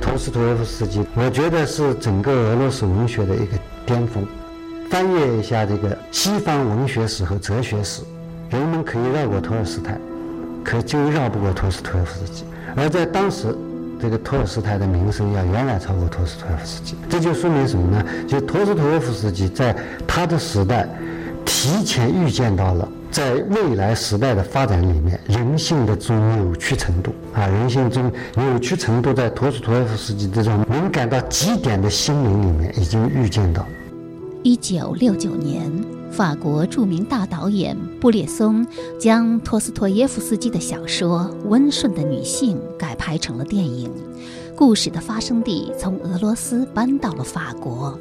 托斯托耶夫斯基，我觉得是整个俄罗斯文学的一个巅峰。翻阅一下这个西方文学史和哲学史，人们可以绕过托尔斯泰，可就绕不过托斯托耶夫斯基。而在当时，这个托尔斯泰的名声要远远超过托斯托耶夫斯基。这就说明什么呢？就托斯托耶夫斯基在他的时代，提前预见到了。在未来时代的发展里面，人性的这种扭曲程度啊，人性这种扭曲程度，在陀思妥耶夫斯基这种敏感到极点的心灵里面，已经预见到。一九六九年，法国著名大导演布列松将托斯托耶夫斯基的小说《温顺的女性》改拍成了电影，故事的发生地从俄罗斯搬到了法国，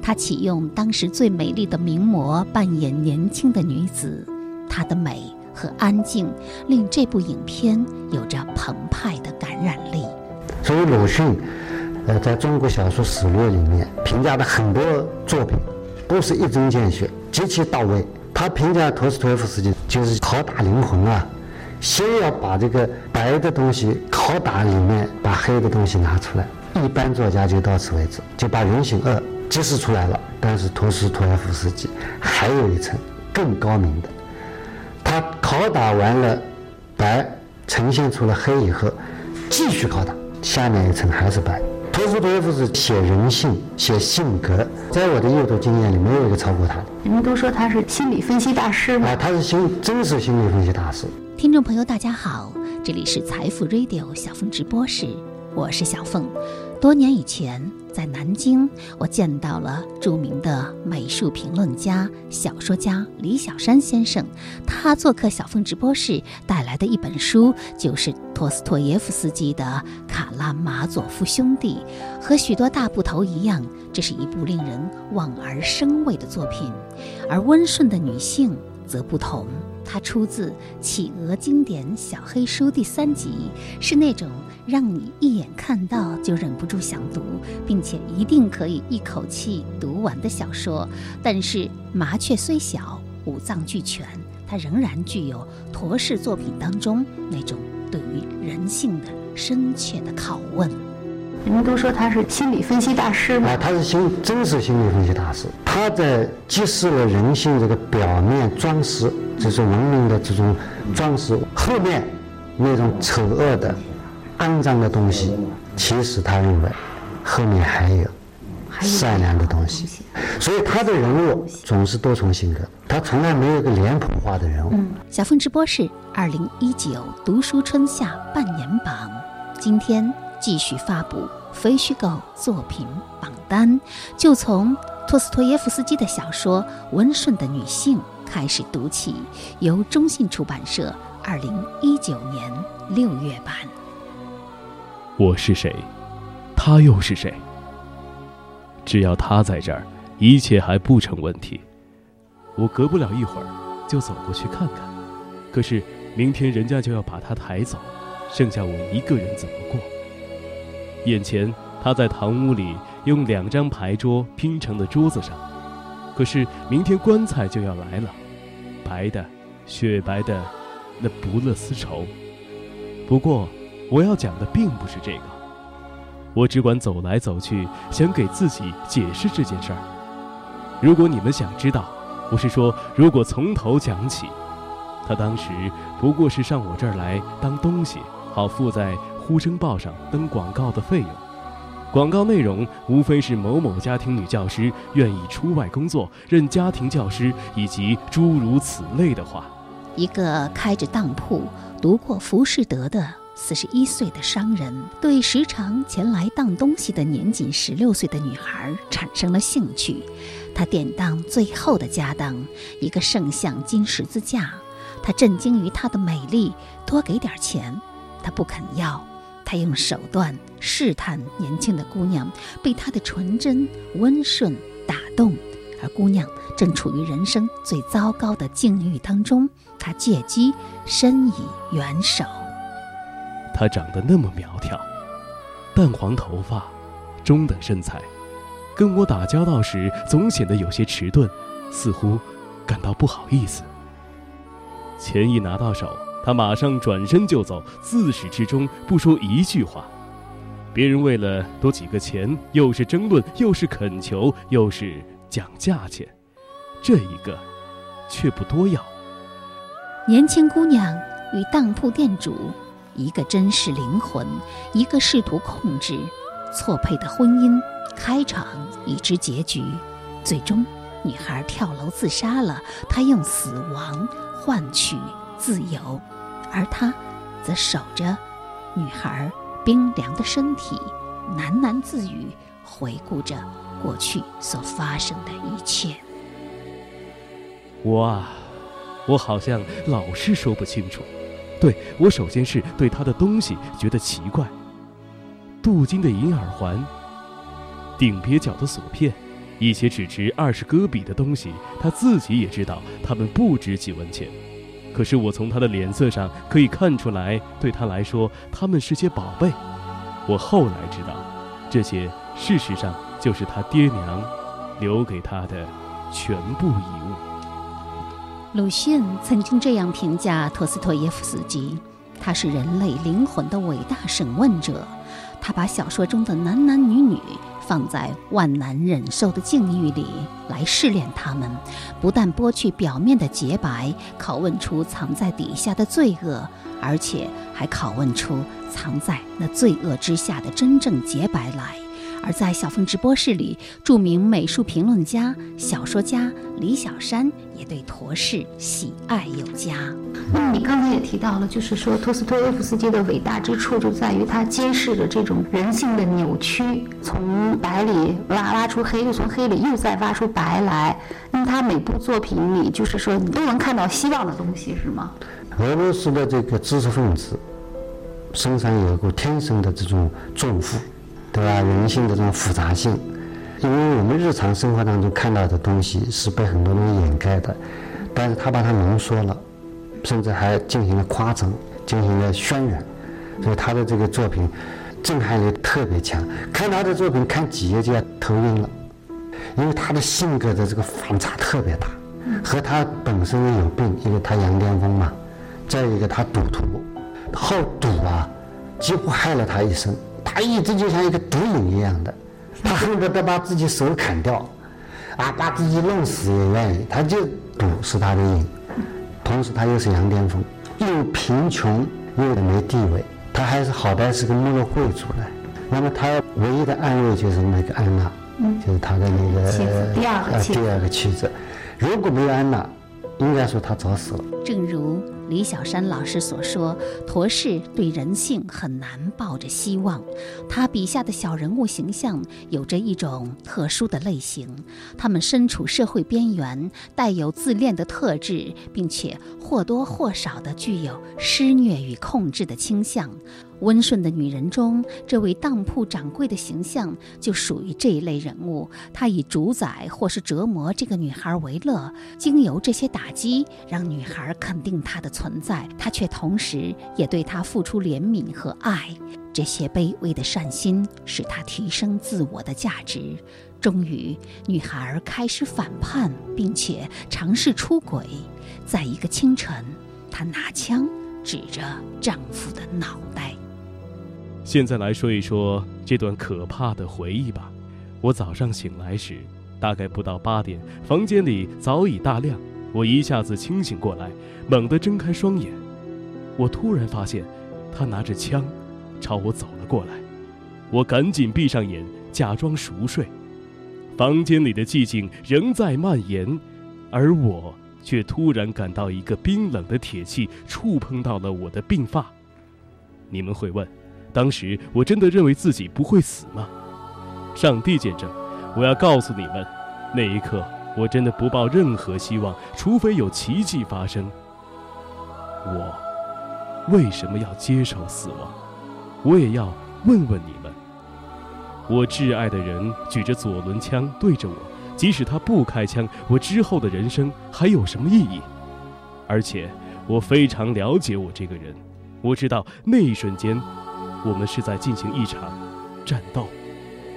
他启用当时最美丽的名模扮演年轻的女子。她的美和安静令这部影片有着澎湃的感染力。所以鲁迅，呃，在中国小说史略里面评价的很多作品，都是一针见血，极其到位。他评价托斯托耶夫斯基就是拷打灵魂啊，先要把这个白的东西拷打里面，把黑的东西拿出来。一般作家就到此为止，就把人性恶揭示出来了。但是托斯托耶夫斯基还有一层更高明的。他拷打完了白，呈现出了黑以后，继续拷打，下面一层还是白。托夫托耶夫是写人性、写性格，在我的阅读经验里，没有一个超过他的。人们都说他是心理分析大师嘛？啊，他是心，真是心理分析大师。听众朋友，大家好，这里是财富 Radio 小凤直播室，我是小凤。多年以前。在南京，我见到了著名的美术评论家、小说家李小山先生。他做客小凤直播室带来的一本书，就是托斯托耶夫斯基的《卡拉马佐夫兄弟》。和许多大部头一样，这是一部令人望而生畏的作品。而温顺的女性则不同，它出自企鹅经典小黑书第三集，是那种。让你一眼看到就忍不住想读，并且一定可以一口气读完的小说。但是麻雀虽小，五脏俱全，它仍然具有陀氏作品当中那种对于人性的深切的拷问。人们都说他是心理分析大师吗？啊，他是心，真实心理分析大师。他在揭示了人性这个表面装饰，这是文明的这种装饰后面那种丑恶的。肮脏的东西，其实他认为后面还有善良的东西，所以他的人物总是多重性格，他从来没有一个脸谱化的人物。小凤直播室二零一九读书春夏半年榜，今天继续发布非虚构作品榜单，就从托斯托耶夫斯基的小说《温顺的女性》开始读起，由中信出版社二零一九年六月版。我是谁？他又是谁？只要他在这儿，一切还不成问题。我隔不了一会儿就走过去看看。可是明天人家就要把他抬走，剩下我一个人怎么过？眼前他在堂屋里用两张牌桌拼成的桌子上。可是明天棺材就要来了，白的，雪白的，那不勒丝绸。不过。我要讲的并不是这个，我只管走来走去，想给自己解释这件事儿。如果你们想知道，我是说，如果从头讲起，他当时不过是上我这儿来当东西，好付在《呼声报》上登广告的费用。广告内容无非是某某家庭女教师愿意出外工作，任家庭教师，以及诸如此类的话。一个开着当铺、读过浮士德的。四十一岁的商人对时常前来当东西的年仅十六岁的女孩产生了兴趣，他典当最后的家当，一个圣像金十字架。他震惊于她的美丽，多给点钱，他不肯要。他用手段试探年轻的姑娘，被她的纯真温顺打动，而姑娘正处于人生最糟糕的境遇当中，他借机伸以援手。她长得那么苗条，淡黄头发，中等身材，跟我打交道时总显得有些迟钝，似乎感到不好意思。钱一拿到手，他马上转身就走，自始至终不说一句话。别人为了多几个钱，又是争论，又是恳求，又是讲价钱，这一个却不多要。年轻姑娘与当铺店主，一个珍视灵魂，一个试图控制，错配的婚姻开场已知结局，最终女孩跳楼自杀了。她用死亡换取自由，而他则守着女孩冰凉的身体，喃喃自语，回顾着过去所发生的一切。我啊，我好像老是说不清楚。对我，首先是对他的东西觉得奇怪：镀金的银耳环、顶别角的锁片，一些只值二十戈比的东西，他自己也知道，他们不值几文钱。可是我从他的脸色上可以看出来，对他来说，他们是些宝贝。我后来知道，这些事实上就是他爹娘留给他的全部遗物。鲁迅曾经这样评价托斯托耶夫斯基：他是人类灵魂的伟大审问者。他把小说中的男男女女放在万难忍受的境遇里来试炼他们，不但剥去表面的洁白，拷问出藏在底下的罪恶，而且还拷问出藏在那罪恶之下的真正洁白来。而在小凤直播室里，著名美术评论家、小说家李小山也对陀氏喜爱有加。那么你刚才也提到了，就是说托斯托耶夫斯基的伟大之处就在于他揭示着这种人性的扭曲，从白里挖挖出黑，又从黑里又再挖出白来。那么他每部作品里，就是说你都能看到希望的东西，是吗？俄罗斯的这个知识分子身上有个天生的这种重负。对吧？人性的这种复杂性，因为我们日常生活当中看到的东西是被很多人掩盖的，但是他把它浓缩了，甚至还进行了夸张，进行了渲染，所以他的这个作品震撼力特别强。看他的作品看几页就要头晕了，因为他的性格的这个反差特别大，和他本身有病，因为他羊癫疯嘛，再一个他赌徒，好赌啊，几乎害了他一生。他一直就像一个毒瘾一样的，他恨不得把自己手砍掉，啊，把自己弄死也愿意。他就赌是他的瘾，同时他又是羊癫疯，又贫穷又没地位，他还是好歹是个穆勒贵族呢。那么他唯一的安慰就是那个安娜，就是他的那个第二个妻子。第二个妻子，如果没有安娜，应该说他早死了。正如。李小山老师所说，陀氏对人性很难抱着希望。他笔下的小人物形象有着一种特殊的类型，他们身处社会边缘，带有自恋的特质，并且或多或少的具有施虐与控制的倾向。温顺的女人中，这位当铺掌柜的形象就属于这一类人物。他以主宰或是折磨这个女孩为乐，经由这些打击，让女孩肯定他的存在。他却同时也对她付出怜悯和爱。这些卑微的善心使他提升自我的价值。终于，女孩开始反叛，并且尝试出轨。在一个清晨，她拿枪指着丈夫的脑袋。现在来说一说这段可怕的回忆吧。我早上醒来时，大概不到八点，房间里早已大亮。我一下子清醒过来，猛地睁开双眼。我突然发现，他拿着枪，朝我走了过来。我赶紧闭上眼，假装熟睡。房间里的寂静仍在蔓延，而我却突然感到一个冰冷的铁器触碰到了我的鬓发。你们会问？当时我真的认为自己不会死吗？上帝见证，我要告诉你们，那一刻我真的不抱任何希望，除非有奇迹发生。我为什么要接受死亡？我也要问问你们。我挚爱的人举着左轮枪对着我，即使他不开枪，我之后的人生还有什么意义？而且我非常了解我这个人，我知道那一瞬间。我们是在进行一场战斗，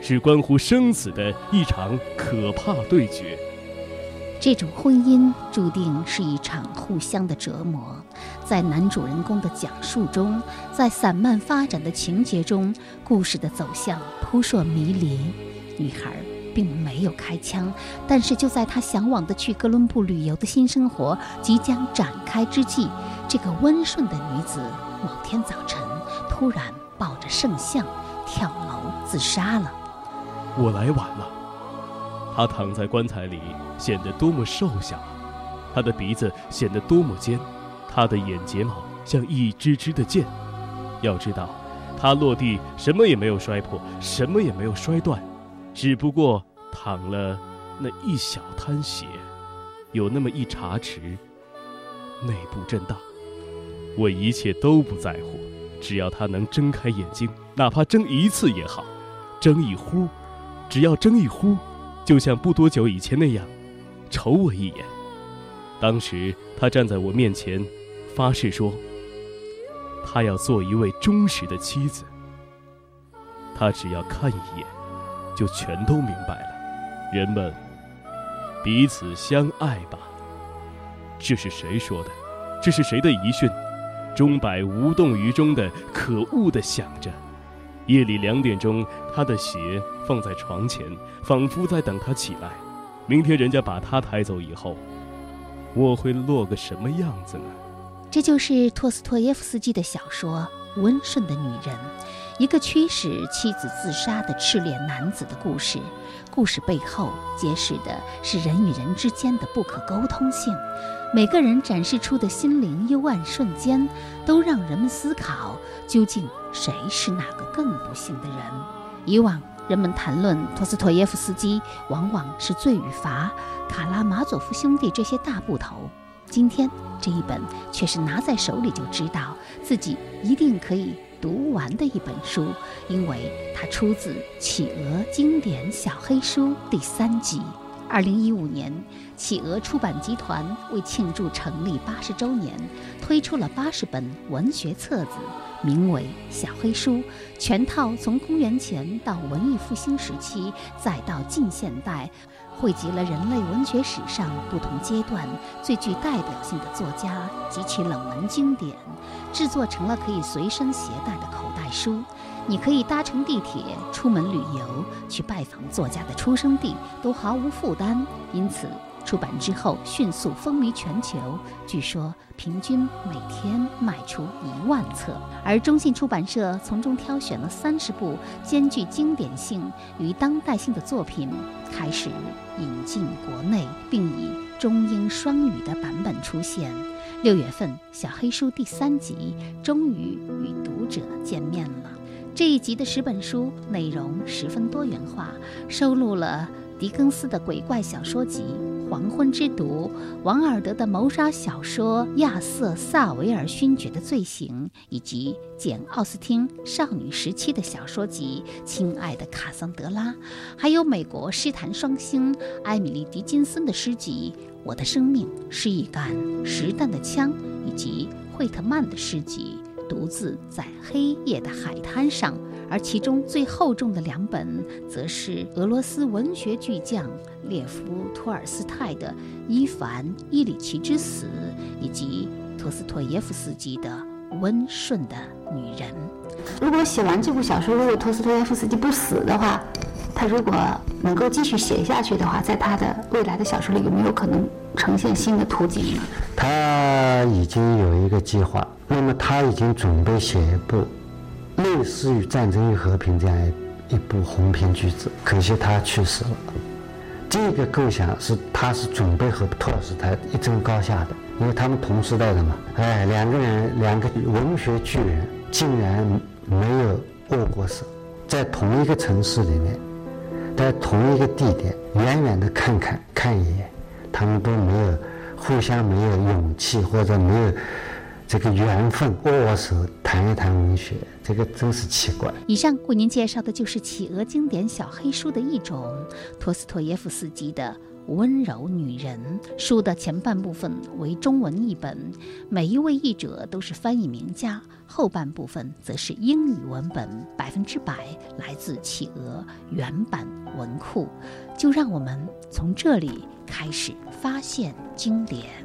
是关乎生死的一场可怕对决。这种婚姻注定是一场互相的折磨。在男主人公的讲述中，在散漫发展的情节中，故事的走向扑朔迷离。女孩并没有开枪，但是就在她向往的去哥伦布旅游的新生活即将展开之际，这个温顺的女子某天早晨突然抱着圣像跳楼自杀了。我来晚了。他躺在棺材里，显得多么瘦小，他的鼻子显得多么尖。他的眼睫毛像一支支的箭，要知道，他落地什么也没有摔破，什么也没有摔断，只不过淌了那一小滩血，有那么一茶匙，内部震荡。我一切都不在乎，只要他能睁开眼睛，哪怕睁一次也好，睁一忽，只要睁一忽，就像不多久以前那样，瞅我一眼。当时他站在我面前。发誓说，他要做一位忠实的妻子。他只要看一眼，就全都明白了。人们彼此相爱吧。这是谁说的？这是谁的遗训？钟摆无动于衷的可恶的响着。夜里两点钟，他的鞋放在床前，仿佛在等他起来。明天人家把他抬走以后，我会落个什么样子呢？这就是托斯托耶夫斯基的小说《温顺的女人》，一个驱使妻子自杀的赤脸男子的故事。故事背后揭示的是人与人之间的不可沟通性。每个人展示出的心灵幽暗瞬间，都让人们思考：究竟谁是那个更不幸的人？以往人们谈论托斯托耶夫斯基，往往是罪与罚、卡拉马佐夫兄弟这些大部头。今天这一本却是拿在手里就知道自己一定可以读完的一本书，因为它出自《企鹅经典小黑书》第三集。二零一五年，企鹅出版集团为庆祝成立八十周年，推出了八十本文学册子，名为《小黑书》，全套从公元前到文艺复兴时期，再到近现代。汇集了人类文学史上不同阶段最具代表性的作家及其冷门经典，制作成了可以随身携带的口袋书。你可以搭乘地铁出门旅游，去拜访作家的出生地，都毫无负担。因此。出版之后迅速风靡全球，据说平均每天卖出一万册。而中信出版社从中挑选了三十部兼具经典性与当代性的作品，开始引进国内，并以中英双语的版本出现。六月份，《小黑书》第三集终于与读者见面了。这一集的十本书内容十分多元化，收录了狄更斯的鬼怪小说集。《黄昏之毒》，王尔德的谋杀小说《亚瑟·萨维尔勋爵的罪行》，以及简·奥斯汀少女时期的小说集《亲爱的卡桑德拉》，还有美国诗坛双星艾米丽·狄金森的诗集《我的生命是一杆实弹的枪》，以及惠特曼的诗集《独自在黑夜的海滩上》。而其中最厚重的两本，则是俄罗斯文学巨匠列夫·托尔斯泰的《伊凡·伊里奇之死》，以及托斯托耶夫斯基的《温顺的女人》。如果写完这部小说，如果托斯托耶夫斯基不死的话，他如果能够继续写下去的话，在他的未来的小说里有没有可能呈现新的图景呢？他已经有一个计划，那么他已经准备写一部。类似于《战争与和平》这样一部鸿篇巨制，可惜他去世了。这个构想是，他是准备和托尔斯泰一争高下的，因为他们同时代的嘛。哎，两个人，两个文学巨人，竟然没有握过手，在同一个城市里面，在同一个地点，远远的看看看一眼，他们都没有互相没有勇气，或者没有。这个缘分握握手谈一谈文学，这个真是奇怪。以上为您介绍的就是企鹅经典小黑书的一种——托斯托耶夫斯基的《温柔女人》。书的前半部分为中文译本，每一位译者都是翻译名家；后半部分则是英语文本，百分之百来自企鹅原版文库。就让我们从这里开始发现经典。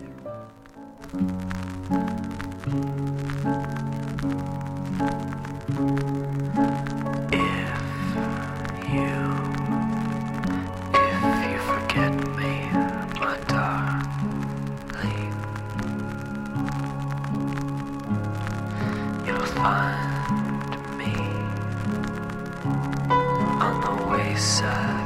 find me on the wayside.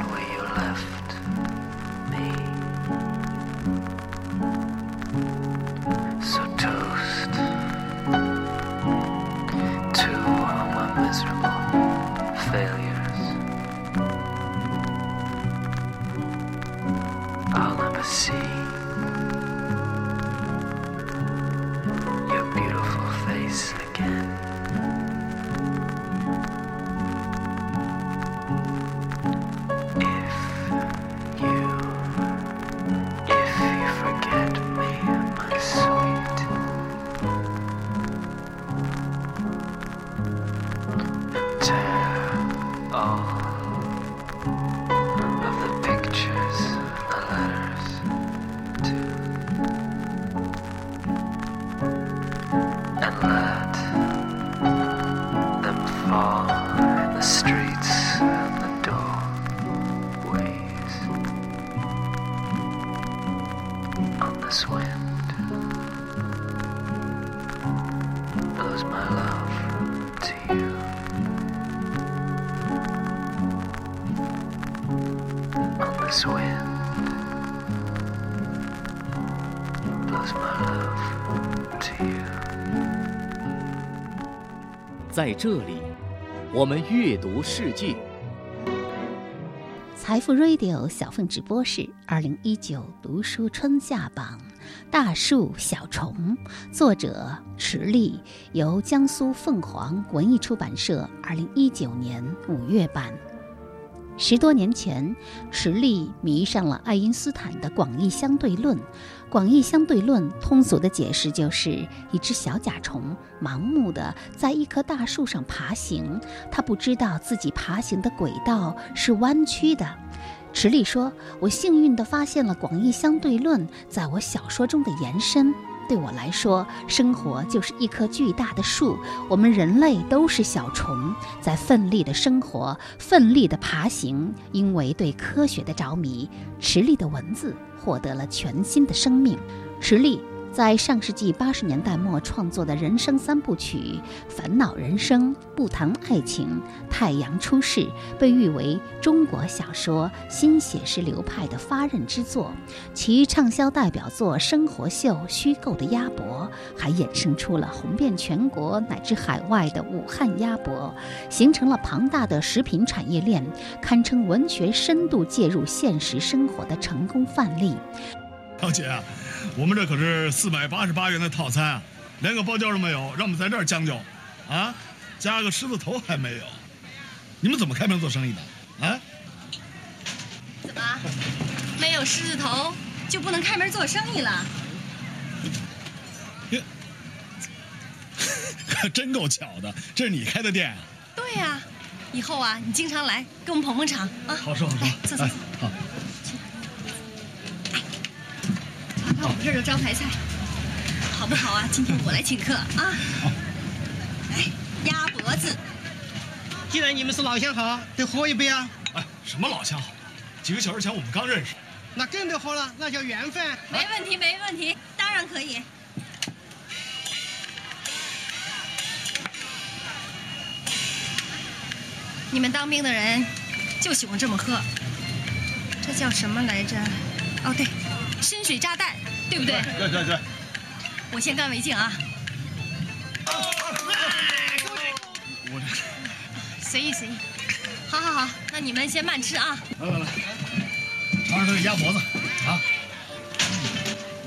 在这里，我们阅读世界。财富 Radio 小凤直播室二零一九读书春夏榜《大树小虫》，作者池莉，由江苏凤凰文艺出版社二零一九年五月版。十多年前，池莉迷上了爱因斯坦的广义相对论。广义相对论通俗的解释就是一只小甲虫盲目的在一棵大树上爬行，它不知道自己爬行的轨道是弯曲的。池莉说：“我幸运地发现了广义相对论在我小说中的延伸。”对我来说，生活就是一棵巨大的树，我们人类都是小虫，在奋力的生活，奋力的爬行。因为对科学的着迷，池莉的文字获得了全新的生命。实力。在上世纪八十年代末创作的人生三部曲《烦恼人生》《不谈爱情》《太阳出世》，被誉为中国小说新写实流派的发轫之作。其畅销代表作《生活秀》《虚构的鸭脖》，还衍生出了红遍全国乃至海外的武汉鸭脖，形成了庞大的食品产业链，堪称文学深度介入现实生活的成功范例。小姐。我们这可是四百八十八元的套餐啊，连个包间都没有，让我们在这儿将就，啊，加个狮子头还没有，你们怎么开门做生意的？啊？怎么，没有狮子头就不能开门做生意了？可真够巧的，这是你开的店啊？对呀，以后啊，你经常来给我们捧捧场啊。好说好说，坐坐坐。好。我们这儿的招牌菜，好不好啊？今天我来请客啊！好，来鸭脖子。既然你们是老相好，得喝一杯啊！哎，什么老相好？几个小时前我们刚认识。那更得喝了，那叫缘分。没问题，没问题，当然可以。你们当兵的人就喜欢这么喝，这叫什么来着？哦，对，深水炸弹。对不对？对对对，我先干为敬啊！我这随意随意，好好好，那你们先慢吃啊！来来来，尝尝这个鸭脖子啊，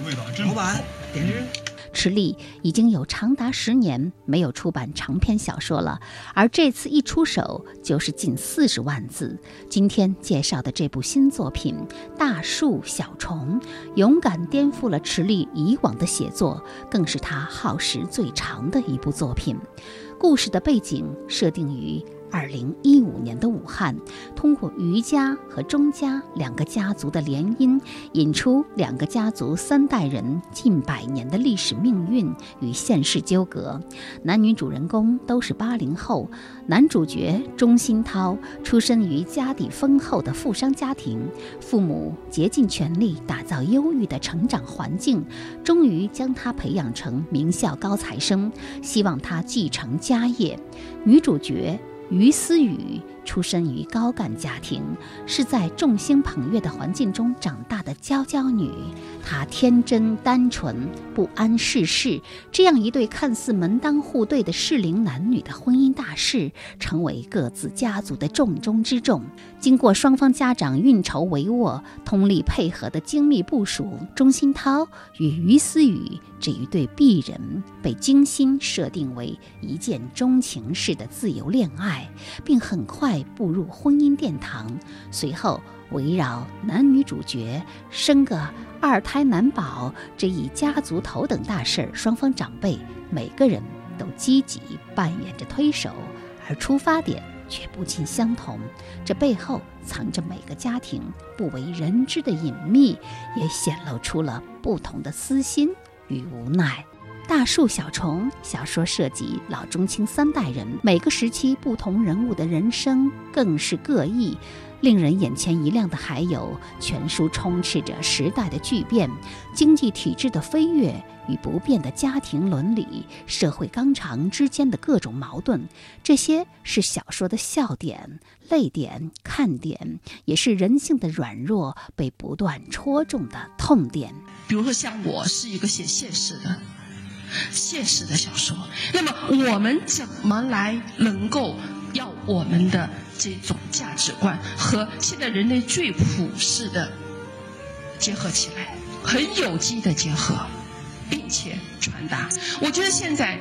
味道真。老板，点支。池莉已经有长达十年没有出版长篇小说了，而这次一出手就是近四十万字。今天介绍的这部新作品《大树小虫》，勇敢颠覆了池莉以往的写作，更是他耗时最长的一部作品。故事的背景设定于二零一五年的武汉，通过余家和钟家两个家族的联姻，引出两个家族三代人近百年的历史命运与现实纠葛。男女主人公都是八零后，男主角钟欣涛出身于家底丰厚的富商家庭，父母竭尽全力打造优裕的成长环境，终于将他培养成名校高材生，希望他继承家业。女主角。于思雨出身于高干家庭，是在众星捧月的环境中长大的娇娇女。她天真单纯，不谙世事。这样一对看似门当户对的适龄男女的婚姻大事，成为各自家族的重中之重。经过双方家长运筹帷幄、通力配合的精密部署，钟欣涛与于思雨这一对璧人被精心设定为一见钟情式的自由恋爱，并很快步入婚姻殿堂。随后，围绕男女主角生个二胎难保这一家族头等大事，双方长辈每个人都积极扮演着推手，而出发点却不尽相同。这背后藏着每个家庭不为人知的隐秘，也显露出了不同的私心与无奈。大树小虫小说涉及老中青三代人，每个时期不同人物的人生更是各异。令人眼前一亮的还有，全书充斥着时代的巨变、经济体制的飞跃与不变的家庭伦理、社会纲常之间的各种矛盾。这些是小说的笑点、泪点、看点，也是人性的软弱被不断戳中的痛点。比如说，像我是一个写现实的、现实的小说，那么我们怎么来能够要我们的？这种价值观和现在人类最普世的结合起来，很有机的结合，并且传达。我觉得现在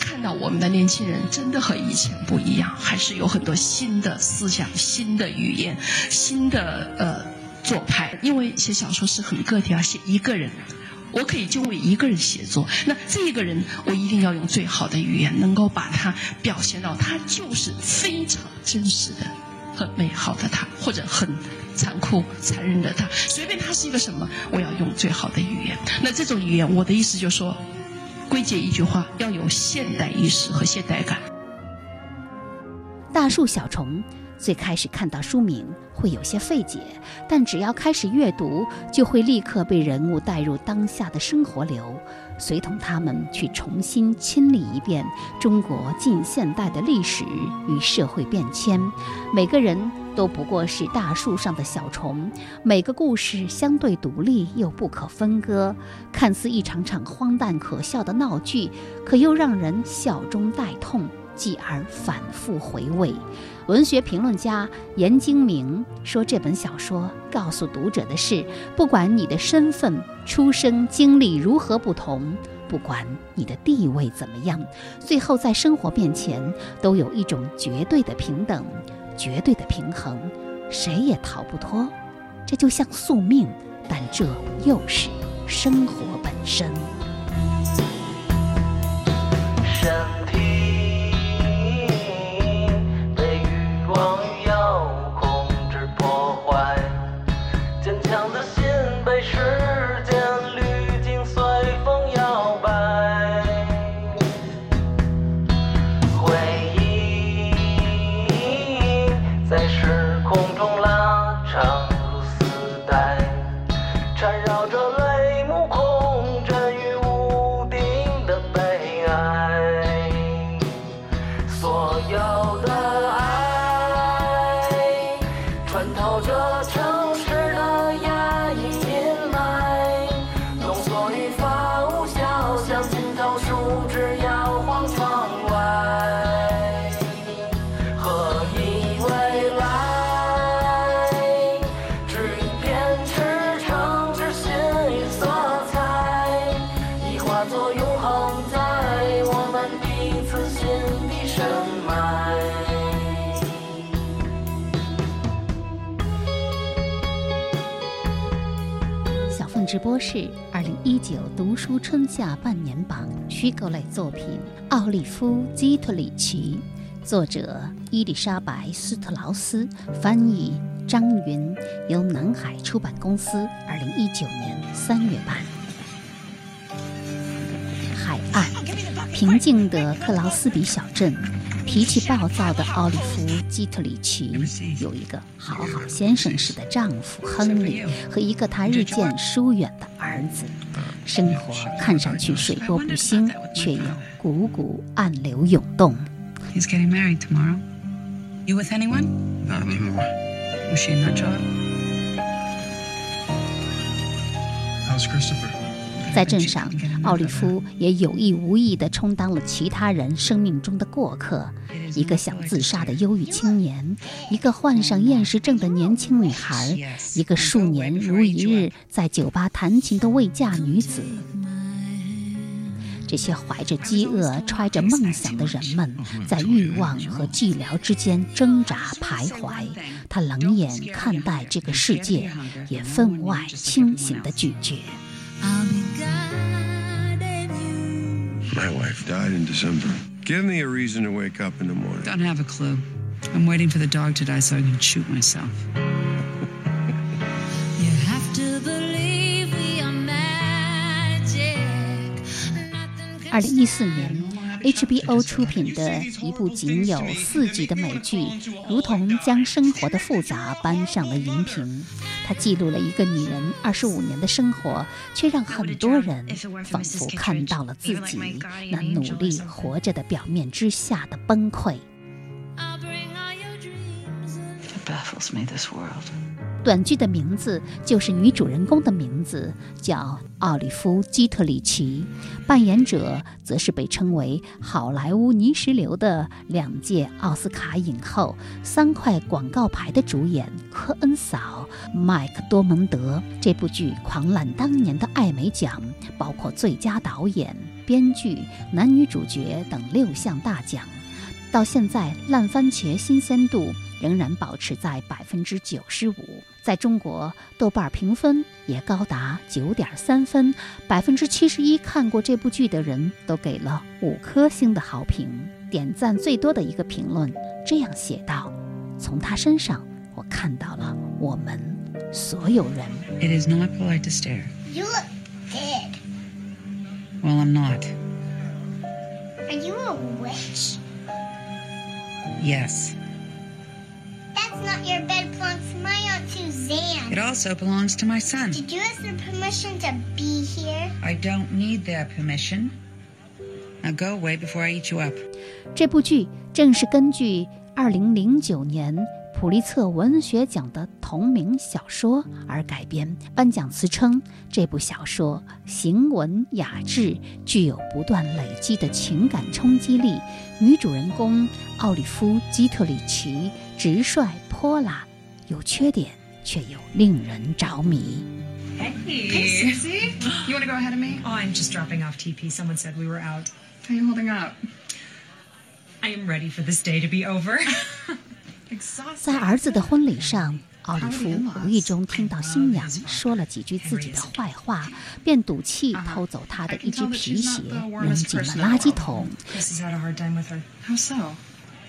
看到我们的年轻人真的和以前不一样，还是有很多新的思想、新的语言、新的呃做派。因为写小说是很个体，而写一个人。我可以就为一个人写作，那这个人我一定要用最好的语言，能够把他表现到他就是非常真实的、很美好的他，或者很残酷、残忍的他。随便他是一个什么，我要用最好的语言。那这种语言，我的意思就是说，归结一句话，要有现代意识和现代感。大树小虫。最开始看到书名会有些费解，但只要开始阅读，就会立刻被人物带入当下的生活流，随同他们去重新亲历一遍中国近现代的历史与社会变迁。每个人都不过是大树上的小虫，每个故事相对独立又不可分割，看似一场场荒诞可笑的闹剧，可又让人笑中带痛。继而反复回味。文学评论家严晶明说：“这本小说告诉读者的是，不管你的身份、出生经历如何不同，不管你的地位怎么样，最后在生活面前都有一种绝对的平等、绝对的平衡，谁也逃不脱。这就像宿命，但这又是生活本身。”直是二零一九读书春夏半年榜虚构类作品《奥利夫·基特里奇》，作者伊丽莎白·斯特劳斯，翻译张云，由南海出版公司二零一九年三月版。海岸，平静的克劳斯比小镇，脾气暴躁的奥利夫·基特里奇有一个好好先生似的丈夫亨利和一个他日渐疏远的儿子。生活看上去水波不兴，却有股股暗流涌动。He's getting married tomorrow. You with anyone? Not anymore. Was she in that job? How's Christopher? 在镇上，奥利夫也有意无意地充当了其他人生命中的过客，一个想自杀的忧郁青年，一个患上厌食症的年轻女孩，一个数年如一日在酒吧弹琴的未嫁女子。这些怀着饥饿、揣着梦想的人们，在欲望和寂寥之间挣扎徘徊。他冷眼看待这个世界，也分外清醒地咀嚼。My wife died in December. Give me a reason to wake up in the morning. Don't have a clue. I'm waiting for the dog to die so I can shoot myself. 二零一四年 ，HBO 出品的一部仅有四集的美剧，如同将生活的复杂搬上了荧屏。它记录了一个女人二十五年的生活，却让很多人仿佛看到了自己那努力活着的表面之下的崩溃。It baffles me, this world. 短剧的名字就是女主人公的名字，叫奥利夫·基特里奇，扮演者则是被称为好莱坞泥石流的两届奥斯卡影后、三块广告牌的主演科恩嫂麦克多蒙德。这部剧狂揽当年的艾美奖，包括最佳导演、编剧、男女主角等六项大奖。到现在，烂番茄新鲜度仍然保持在百分之九十五。在中国，豆瓣评分也高达九点三分，百分之七十一看过这部剧的人都给了五颗星的好评。点赞最多的一个评论这样写道：“从他身上，我看到了我们所有人。” It is not polite to stare. You look dead. Well, I'm not. Are you a witch? Yes. That's not your bed belongs to my Aunt Suzanne. It also belongs to my son. Did you ask their permission to be here? I don't need their permission. Now go away before I eat you up. 这部剧正是根据2009年普利策文学奖的 同名小说而改编。颁奖词称，这部小说行文雅致，具有不断累积的情感冲击力。女主人公奥利夫·基特里奇直率泼辣，有缺点却又令人着迷。Hey. Hey, Sissy. You want to go ahead of me? Oh, I'm just dropping off TP. Someone said we were out. How are you holding up? I am ready for this day to be over. 在儿子的婚礼上，奥利弗无意中听到新娘说了几句自己的坏话，便赌气偷走她的一只皮鞋，扔进了垃圾桶。 Chris has had a hard time with her. How so?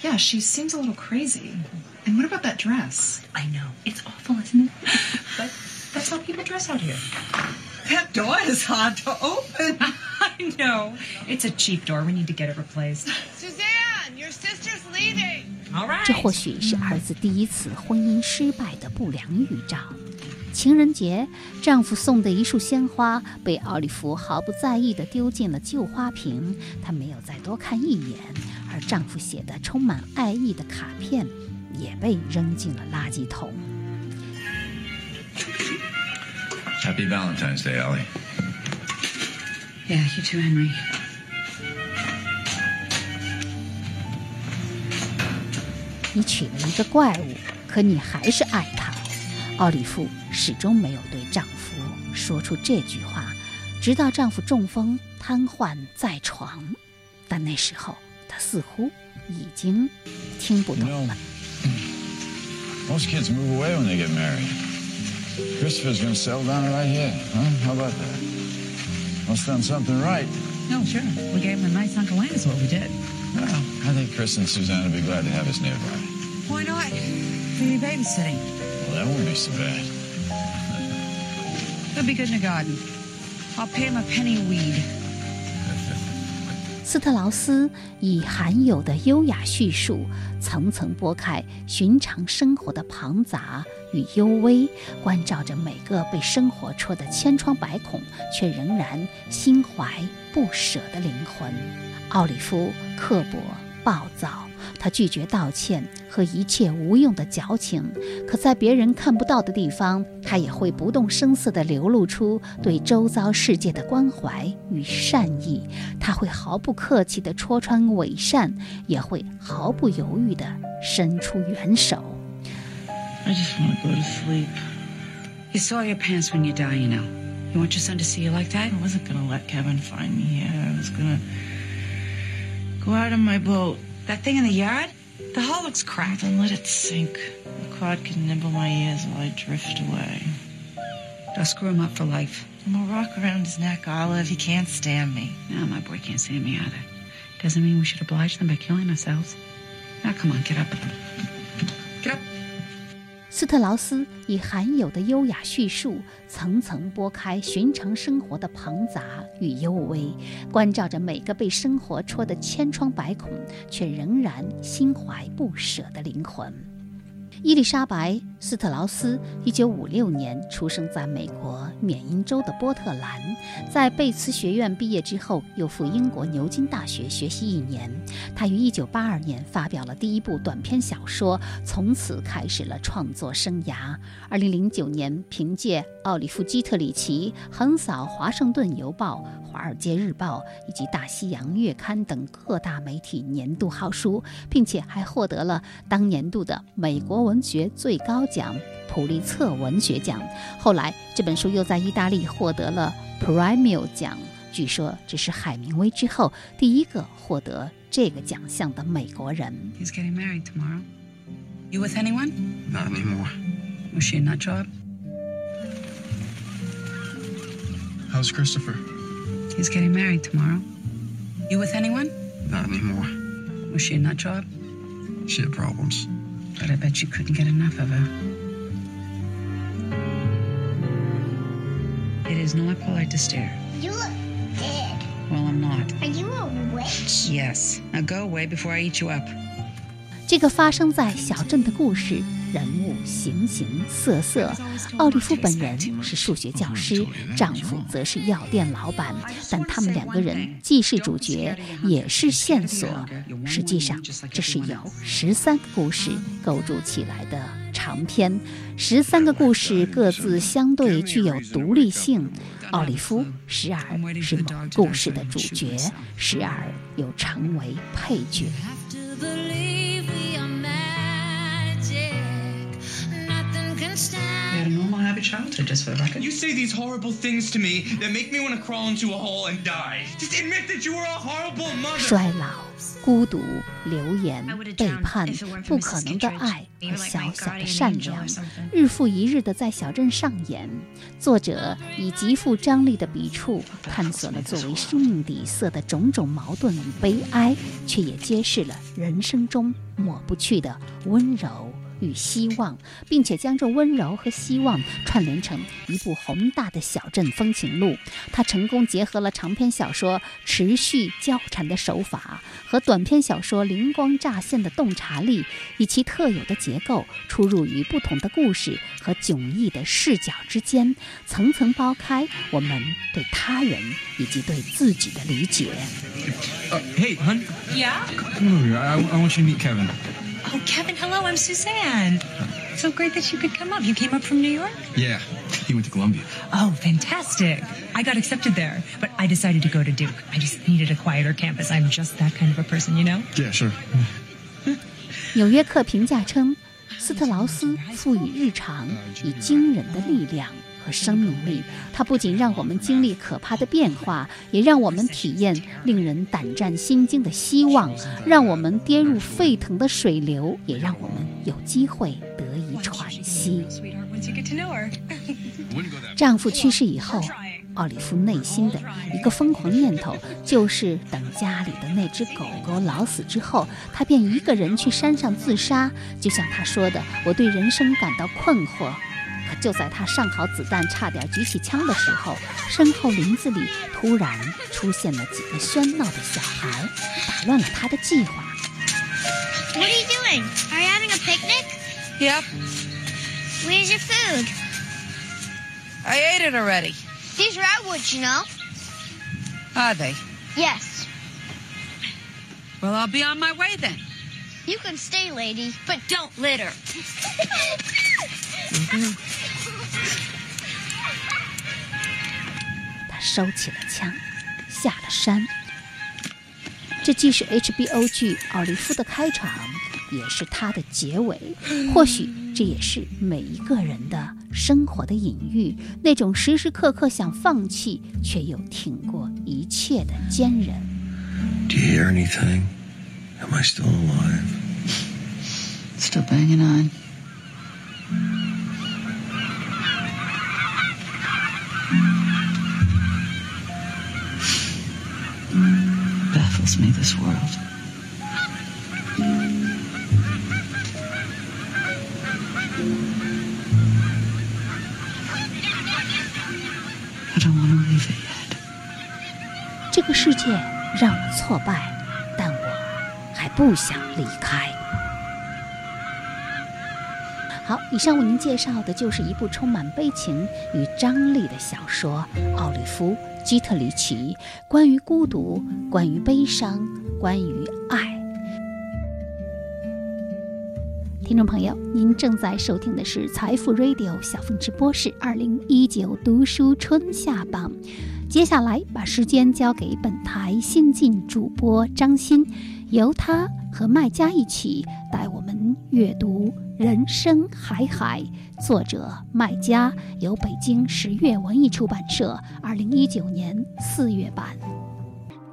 Yeah, she seems a little crazy. And what about that dress? I know. It's awful, isn't it? but that's how people dress out here. That door is hard to open. I know. It's a cheap door. We need to get it replaced. Suzanne, your sister's leaving. 这或许是儿子第一次婚姻失败的不良预兆。情人节，丈夫送的一束鲜花被奥利弗毫不在意地丢进了旧花瓶，她没有再多看一眼。而丈夫写的充满爱意的卡片也被扔进了垃圾桶。Happy Valentine's Day, Ellie. Yeah, you too, Henry. 你娶了一个怪物，可你还是爱他。奥利弗始终没有对丈夫说出这句话，直到丈夫中风瘫痪在床。但那时候，他似乎已经听不懂了。Most kids move away when they get married. Christopher's gonna settle down right here, huh? How about that? Must done something right. No, sure. We gave him a nice land is what we did. Well, I think Chris and Suzanne would be glad to have us nearby. Why not? Your babysitting. Well, that won't be so bad. He'll be good in the garden. I'll pay him a penny a weed. 斯特劳斯以罕有的优雅叙述，层层剥开寻常生活的庞杂与幽微，关照着每个被生活戳得千疮百孔，却仍然心怀不舍的灵魂。奥利夫刻薄暴躁。他拒绝道歉和一切无用的矫情，可在别人看不到的地方，他也会不动声色地流露出对周遭世界的关怀与善意。他会毫不客气地戳穿伪善，也会毫不犹豫地伸出援手。I just want to go to sleep. You saw your pants when you die, you know. You want your son to see you like that? I wasn't gonna let Kevin find me here. I was gonna go out on my boat. That thing in the yard? The hull looks cracked. Then let it sink. The quad can nibble my ears while I drift away. I'll screw him up for life. I'm a rock around his neck, Olive. He can't stand me. No, my boy can't stand me either. Doesn't mean we should oblige them by killing ourselves. Now, come on, get up. Get up. 斯特劳斯以罕有的优雅叙述，层层拨开寻常生活的庞杂与幽微，关照着每个被生活戳得千疮百孔，却仍然心怀不舍的灵魂。伊丽莎白·斯特劳斯，一九五六年出生在美国缅因州的波特兰。在贝茨学院毕业之后，又赴英国牛津大学学习一年。他于一九八二年发表了第一部短篇小说，从此开始了创作生涯。二零零九年，凭借《奥利弗·基特里奇》横扫《华盛顿邮报》《华尔街日报》以及《大西洋月刊》等各大媒体年度好书，并且还获得了当年度的美国文学最高奖普利策文学奖。后来，这本书又在意大利获得了 Premio 奖。据说这是海明威之后第一个获得这个奖项的美国人。 He's getting married tomorrow. You with anyone? Not anymore. Was she a nut job? How's Christopher? He's getting married tomorrow. You with anyone? Not anymore. Was she a nut job? She had problems. But I bet you couldn't get enough of her. It is not polite to stare. You look dead. Well, I'm not. Are you a witch? Yes. Now go away before I eat you up. 这个发生在小镇的故事， 人物形形色色。奥利夫本人是数学教师，丈夫则是药店老板，但他们两个人既是主角，也是线索。实际上，这是由十三个故事构筑起来的长篇，十三个故事各自相对具有独立性。奥利夫时而是某故事的主角，时而又成为配角。You had a normal, happy childhood, just for the record. You say these horrible things to me that make me want to crawl into a hole and die. Just admit that you were a horrible mother. 衰老、孤独、流言、背叛、不可能的爱和小小的善良，日复一日的在小镇上演。作者以极富张力的笔触，探索了作为生命底色的种种矛盾与悲哀，却也揭示了人生中抹不去的温柔。与希望，并且将这温柔和希望串联成一部宏大的小镇风情录。他成功结合了长篇小说持续交缠的手法和短篇小说灵光乍现的洞察力，以其特有的结构，出入于不同的故事和迥异的视角之间，层层剥开我们对他人以及对自己的理解。Uh, hey, hun. Yeah? Come over here. I, I want you to meet Kevin. Oh, Kevin, hello, I'm Suzanne. So great that you could come up. You came up from New York? Yeah, he went to Columbia. Oh, fantastic. I got accepted there, but I decided to go to Duke. I just needed a quieter campus. I'm just that kind of a person, you know? Yeah, sure. 纽约客评价称，斯特劳斯赋予日常以惊人的力量 和生命力。它不仅让我们经历可怕的变化，也让我们体验令人胆战心惊的希望；让我们跌入沸腾的水流，也让我们有机会得以喘息。丈夫去世以后，奥利夫内心的一个疯狂念头，就是等家里的那只狗狗老死之后，他便一个人去山上自杀。就像他说的：“我对人生感到困惑。”可就在他上好子弹，差点举起枪的时候，身后林子里突然出现了几个喧闹的小孩，打乱了他的计划。What are you doing? Are you having a picnic? Yep. Where's your food? I ate it already. These are redwoods, you know. Are they? Yes. Well, I'll be on my way then. You can stay, lady, but don't litter. 他收起了枪，下了山。这既是 HBO 剧《奥利夫》的开场，也是它的结尾。或许这也是每一个人的生活的隐喻，那种时时刻刻想放弃却又挺过一切的坚韧。Do you hear anything? Am I still alive? Still banging on. Baffles me, this world. I don't want to leave it yet. 这个世界让我挫败，但我还不想离开。 好，以上为您介绍的就是一部充满悲情与张力的小说《奥利弗·基特里奇》，关于孤独，关于悲伤，关于爱。听众朋友，您正在收听的是财富 Radio 小凤直播室二零一九读书春夏榜。接下来把时间交给本台新晋主播张欣，由他和麦家一起带我们阅读《人生海海》，作者麦家，由北京十月文艺出版社二零一九年四月版。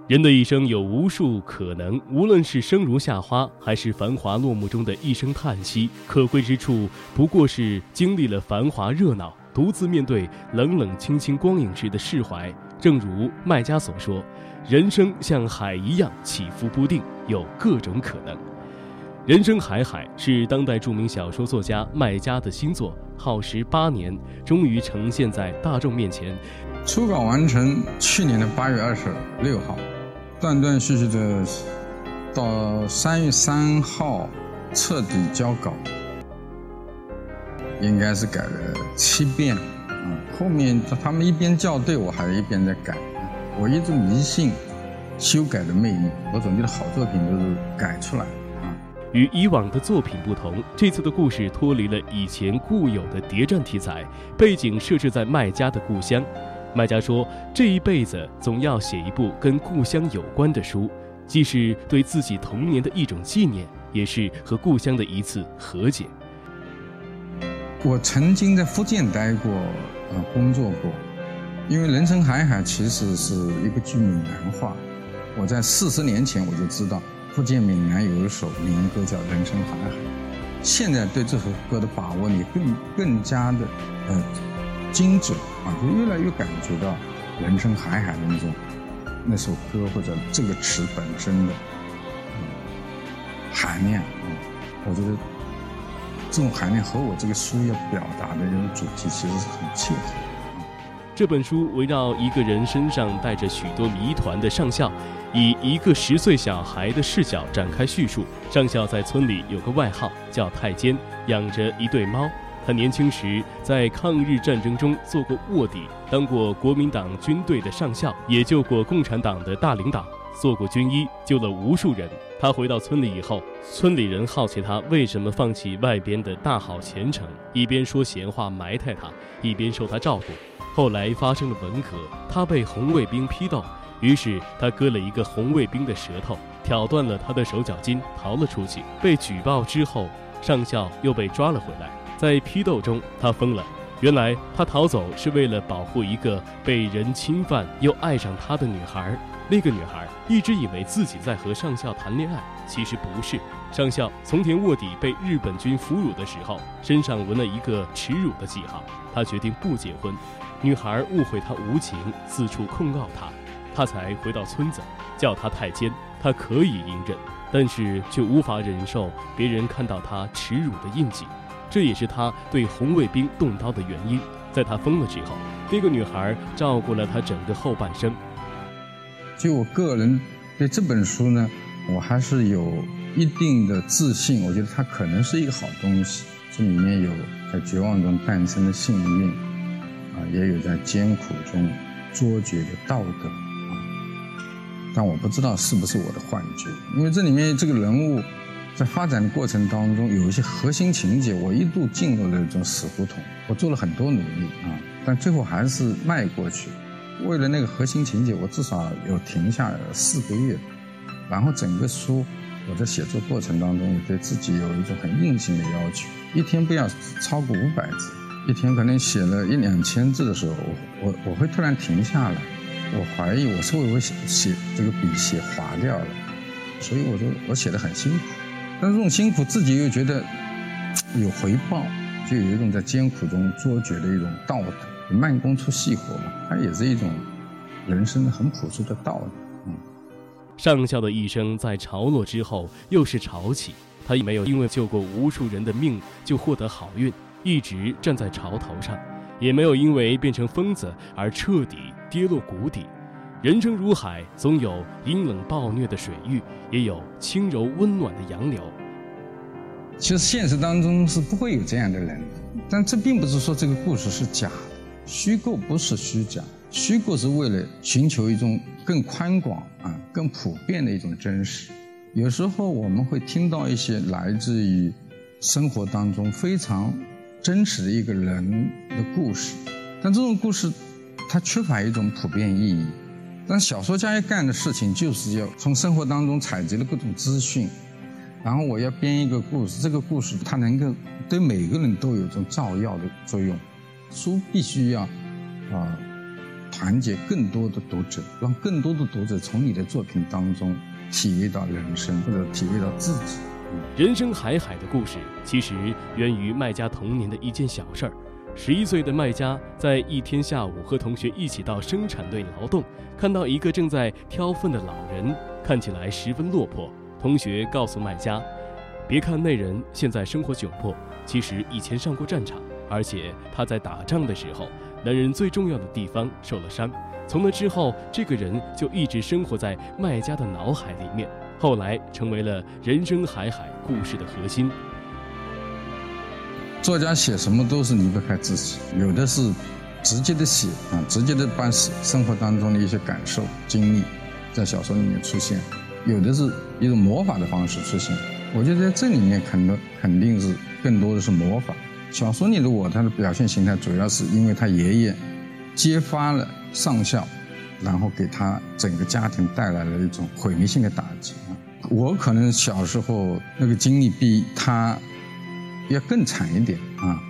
人的一生有无数可能，无论是生如夏花，还是繁华落幕中的一声叹息，可贵之处不过是经历了繁华热闹，独自面对冷冷清清光影时的释怀。正如麦家所说，人生像海一样起伏不定，有各种可能。人生海海是当代著名小说作家麦家的新作，耗时八年，终于呈现在大众面前。初稿完成去年的八月二十六号，断断续续的到三月三号彻底交稿，应该是改了七遍。嗯，后面他们一边校对，我还一边在改。我一直迷信修改的魅力，我总觉得好作品都是改出来的。与以往的作品不同，这次的故事脱离了以前固有的谍战题材，背景设置在麦家的故乡。麦家说，这一辈子总要写一部跟故乡有关的书，既是对自己童年的一种纪念，也是和故乡的一次和解。我曾经在福建待过，呃，工作过，因为《人生海海》其实是一个句闽南话，我在四十年前我就知道。福建闽南有一首民歌叫《人生海海》，现在对这首歌的把握你更更加的呃精准啊，就越来越感觉到《人生海海》的那种那首歌或者这个词本身的、嗯、含量啊、我觉得这种含量和我这个书要表达的这种主题其实是很契合。这本书围绕一个人身上带着许多谜团的上校，以一个十岁小孩的视角展开叙述。上校在村里有个外号叫太监，养着一对猫。他年轻时在抗日战争中做过卧底，当过国民党军队的上校，也救过共产党的大领导，做过军医，救了无数人。他回到村里以后，村里人好奇他为什么放弃外边的大好前程，一边说闲话埋汰他，一边受他照顾。后来发生了文革，他被红卫兵批斗，于是他割了一个红卫兵的舌头，挑断了他的手脚筋，逃了出去。被举报之后，上校又被抓了回来。在批斗中，他疯了。原来他逃走是为了保护一个被人侵犯又爱上他的女孩。那个女孩一直以为自己在和上校谈恋爱，其实不是。上校从田卧底被日本军俘虏的时候，身上纹了一个耻辱的记号。他决定不结婚。女孩误会他无情，四处控告他，他才回到村子，叫他太监。他可以隐忍，但是却无法忍受别人看到他耻辱的印记。这也是他对红卫兵动刀的原因。在他疯了之后，那个女孩照顾了他整个后半生。就我个人对这本书呢，我还是有一定的自信。我觉得它可能是一个好东西。这里面有在绝望中诞生的幸运，啊，也有在艰苦中卓绝的道德，但我不知道是不是我的幻觉，因为这里面这个人物在发展的过程当中有一些核心情节，我一度进入了一种死胡同。我做了很多努力啊，但最后还是迈过去。为了那个核心情节，我至少有停下四个月，然后整个书我在写作过程当中也对自己有一种很硬性的要求，一天不要超过五百字，一天可能写了一两千字的时候，我我我会突然停下来，我怀疑我是会不会写写这个笔写划掉了，所以我就我写的很辛苦，但是这种辛苦自己又觉得有回报，就有一种在艰苦中卓绝的一种道德。慢工出细活嘛，它也是一种人生很朴素的道理。嗯，上校的一生在潮落之后又是潮起，他也没有因为救过无数人的命就获得好运，一直站在潮头上，也没有因为变成疯子而彻底跌落谷底。人生如海，总有阴冷暴虐的水域，也有轻柔温暖的洋流。其实现实当中是不会有这样的人，但这并不是说这个故事是假的。虚构不是虚假，虚构是为了寻求一种更宽广啊、更普遍的一种真实。有时候我们会听到一些来自于生活当中非常真实的一个人的故事，但这种故事它缺乏一种普遍意义。但小说家要干的事情就是要从生活当中采集了各种资讯，然后我要编一个故事，这个故事它能够对每个人都有一种照耀的作用。书必须要啊团结更多的读者，让更多的读者从你的作品当中体会到人生，或者体会到自己。人生海海的故事，其实源于麦家童年的一件小事儿。十一岁的麦家在一天下午和同学一起到生产队劳动，看到一个正在挑粪的老人，看起来十分落魄。同学告诉麦家，别看那人现在生活窘迫，其实以前上过战场。而且他在打仗的时候，男人最重要的地方受了伤。从那之后，这个人就一直生活在麦家的脑海里面，后来成为了人生海海故事的核心。作家写什么都是离不开自己，有的是直接的写啊，直接的把生活当中的一些感受经历在小说里面出现；有的是一种魔法的方式出现。我觉得在这里面，肯定肯定是更多的是魔法。小说里的我，他的表现形态主要是因为他爷爷揭发了上校，然后给他整个家庭带来了一种毁灭性的打击啊。我可能小时候那个经历比他要更惨一点啊。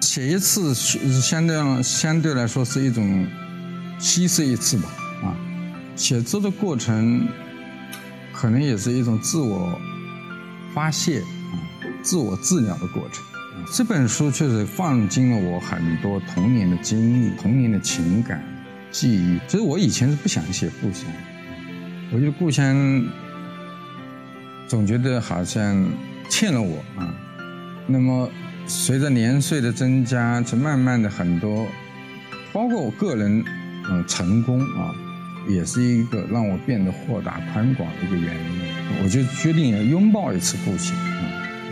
写一次是相对相对来说是一种稀释一次吧啊。写作的过程可能也是一种自我发泄啊、自我治疗的过程。这本书确实放进了我很多童年的经历、童年的情感、记忆。其实我以前是不想写故乡，我觉得故乡总觉得好像欠了我啊。那么随着年岁的增加，就慢慢的很多，包括我个人嗯成功啊，也是一个让我变得豁达宽广的一个原因。我就决定要拥抱一次故乡，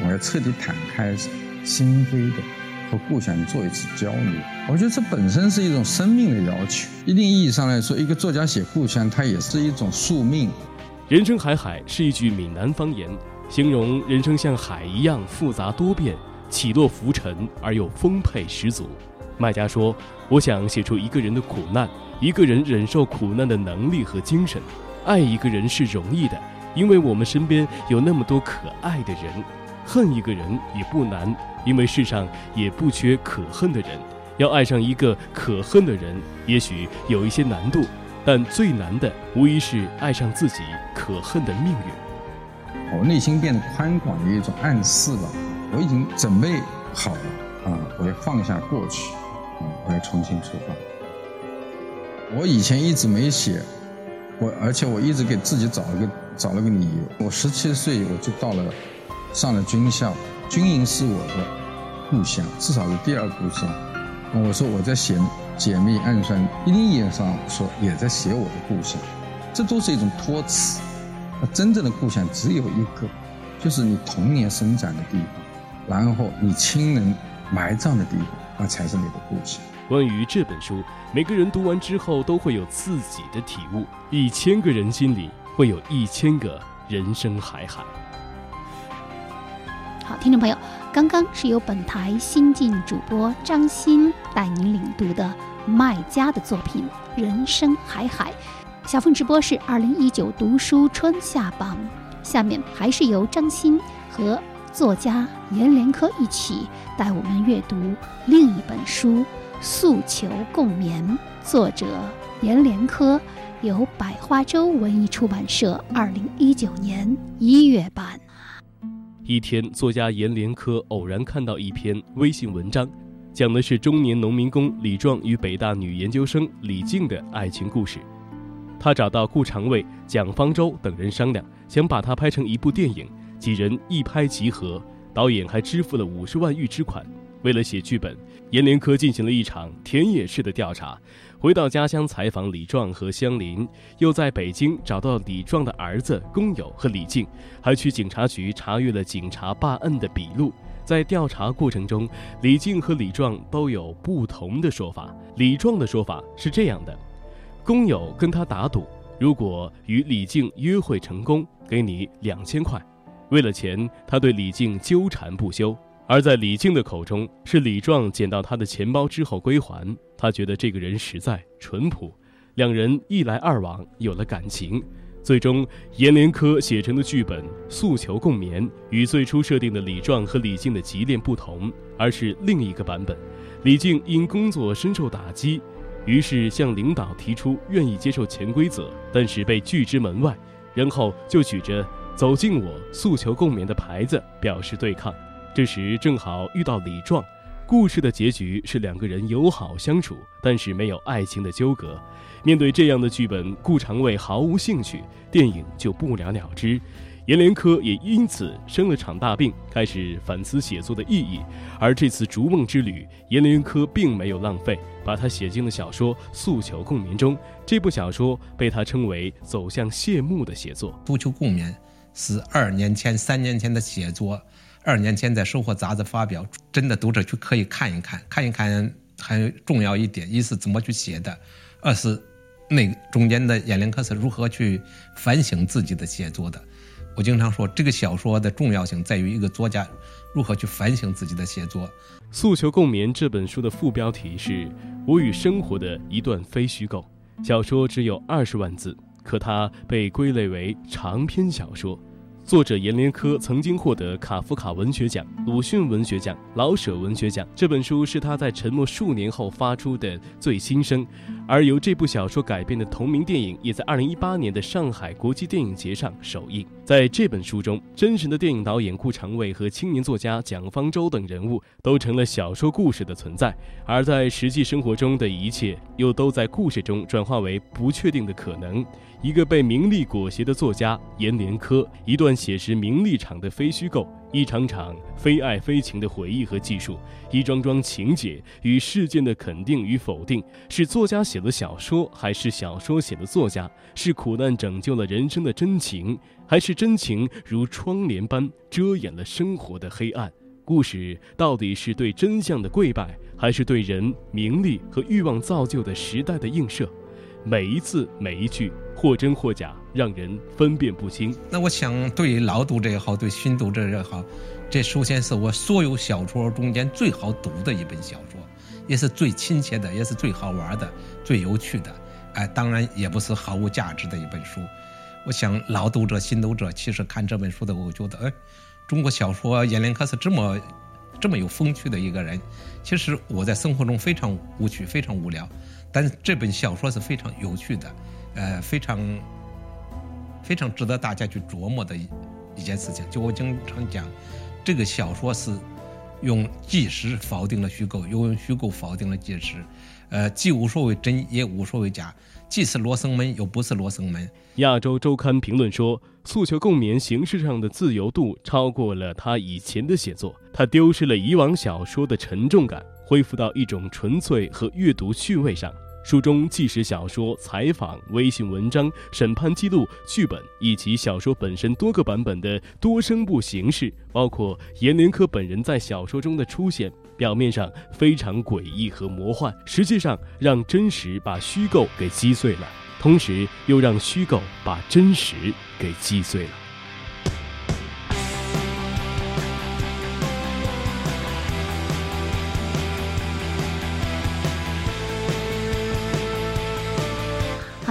我要彻底坦开。心扉的和故乡做一次交流，我觉得这本身是一种生命的要求。一定意义上来说，一个作家写故乡，它也是一种宿命。人生海海是一句闽南方言，形容人生像海一样复杂多变，起落浮沉而又丰沛十足。卖家说：“我想写出一个人的苦难，一个人忍受苦难的能力和精神。爱一个人是容易的，因为我们身边有那么多可爱的人。恨一个人也不难。”因为世上也不缺可恨的人，要爱上一个可恨的人，也许有一些难度。但最难的无疑是爱上自己可恨的命运。我内心变得宽广的一种暗示吧，我已经准备好了啊，我要放下过去，啊，我要重新出发。我以前一直没写，我而且我一直给自己找了个找了个理由。我十七岁我就到了上了军校，军营是我的故乡，至少是第二故乡。我说我在写。解密暗算，一定意义上说也在写我的故乡，这都是一种托词。真正的故乡只有一个，就是你童年生长的地方，然后你亲人埋葬的地方，那才是你的故乡。关于这本书，每个人读完之后都会有自己的体悟。一千个人心里会有一千个人生海海。好，听众朋友，刚刚是由本台新晋主播张欣带您领读的。麦家的作品《人生海海》，小凤直播室二零一九读书春夏榜。下面还是由张欣和作家阎连科一起带我们阅读另一本书《诉求共眠》，作者阎连科，由百花洲文艺出版社二零一九年一月版。一天，作家阎连科偶然看到一篇微信文章。讲的是中年农民工李壮与北大女研究生李静的爱情故事。他找到顾长卫、蒋方舟等人商量，想把它拍成一部电影。几人一拍即合，导演还支付了五十万预支款。为了写剧本，阎连科进行了一场田野式的调查，回到家乡采访李壮和香林，又在北京找到李壮的儿子工友和李静，还去警察局查阅了警察办案的笔录。在调查过程中，李静和李壮都有不同的说法。李壮的说法是这样的：工友跟他打赌，如果与李静约会成功，给你两千块。为了钱，他对李静纠缠不休。而在李静的口中，是李壮捡到他的钱包之后归还。他觉得这个人实在淳朴，两人一来二往有了感情。最终，阎连科写成的剧本《诉求共眠》与最初设定的李壮和李静的急恋不同，而是另一个版本。李静因工作深受打击，于是向领导提出愿意接受潜规则，但是被拒之门外。然后就举着“走进我，诉求共勉”的牌子表示对抗。这时正好遇到李壮。故事的结局是两个人友好相处，但是没有爱情的纠葛。面对这样的剧本，顾长卫毫无兴趣，电影就不了了之。阎连科也因此生了场大病，开始反思写作的意义。而这次逐梦之旅，阎连科并没有浪费，把它写进了小说《诉求共眠》中。这部小说被他称为走向谢幕的写作。《诉求共眠》是二年前、三年前的写作，二年前在《生活》杂志发表，真的读者去可以看一看，看一看很重要一点：一是怎么去写的，二是。那中间的阎连科是如何去反省自己的写作的？我经常说，这个小说的重要性在于一个作家如何去反省自己的写作。《诉求共勉》这本书的副标题是“我与生活的一段非虚构”。小说只有二十万字，可它被归类为长篇小说。作者阎连科曾经获得卡夫卡文学奖、鲁迅文学奖、老舍文学奖。这本书是他在沉默数年后发出的最新声，而由这部小说改编的同名电影也在2018年的上海国际电影节上首映。在这本书中，真实的电影导演顾长卫和青年作家蒋方舟等人物都成了小说故事的存在，而在实际生活中的一切又都在故事中转化为不确定的可能。一个被名利裹挟的作家阎连科，一段写实名利场的非虚构，一场场非爱非情的回忆和记述，一桩桩情节与事件的肯定与否定，是作家写了小说，还是小说写了作家？是苦难拯救了人生的真情，还是真情如窗帘般遮掩了生活的黑暗？故事到底是对真相的跪拜，还是对人名利和欲望造就的时代的映射？每一字每一句，或真或假，让人分辨不清。那我想，对老读者也好，对新读者也好，这首先是我所有小说中间最好读的一本小说，也是最亲切的，也是最好玩的，最有趣的。哎，当然也不是毫无价值的一本书。我想，老读者、新读者其实看这本书的，我觉得，哎，中国小说阎连科是这么这么有风趣的一个人。其实我在生活中非常无趣，非常无聊。但是这本小说是非常有趣的，呃，非常非常值得大家去琢磨的一一件事情。就我经常讲，这个小说是用纪实否定了虚构，又用虚构否定了纪实，呃，既无所谓真，也无所谓假，既是罗生门，又不是罗生门。亚洲周刊评论说，诉求共勉形式上的自由度超过了他以前的写作，他丢失了以往小说的沉重感，恢复到一种纯粹和阅读趣味上。书中纪实小说、采访、微信文章、审判记录、剧本以及小说本身多个版本的多声部形式，包括阎连科本人在小说中的出现，表面上非常诡异和魔幻，实际上让真实把虚构给击碎了。同时，又让虚构把真实给击碎了。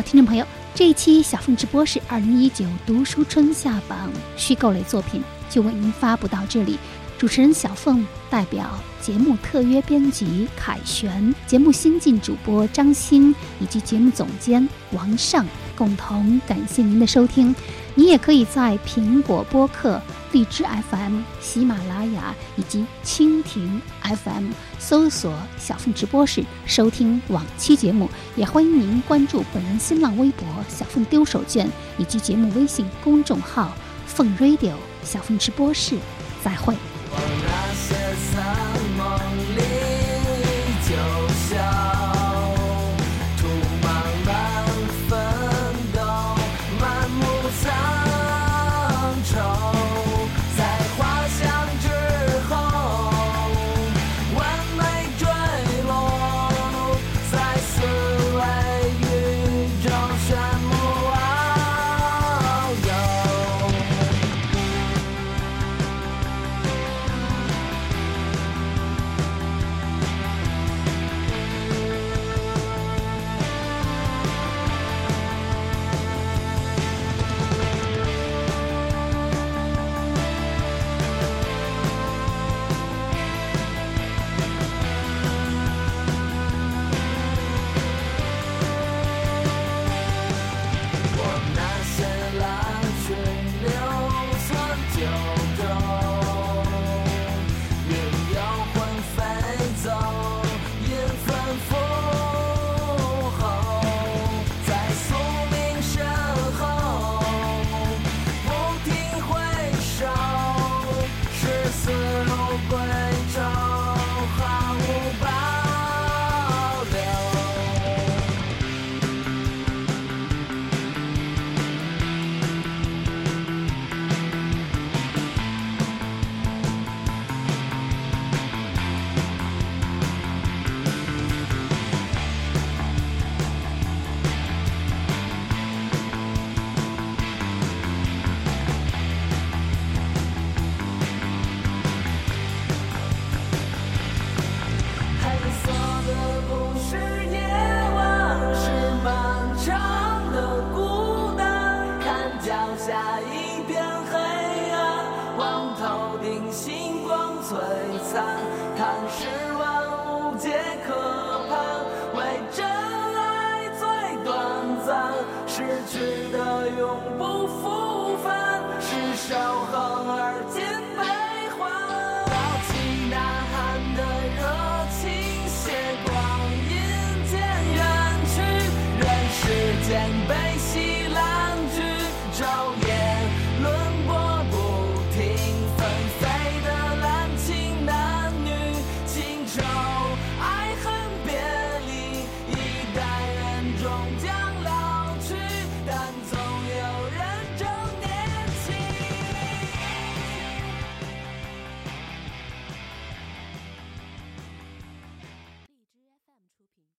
听众朋友，这一期小凤直播是二零一九读书春夏榜虚构类作品，就为您发布到这里。主持人小凤代表节目特约编辑凯旋、节目新晋主播张欣以及节目总监王尚共同感谢您的收听。你也可以在苹果播客、荔枝 FM、喜马拉雅以及蜻蜓 FM 搜索“小凤直播室”收听往期节目。也欢迎您关注本人新浪微博“小凤丢手绢”以及节目微信公众号“凤 Radio 小凤直播室”。再会。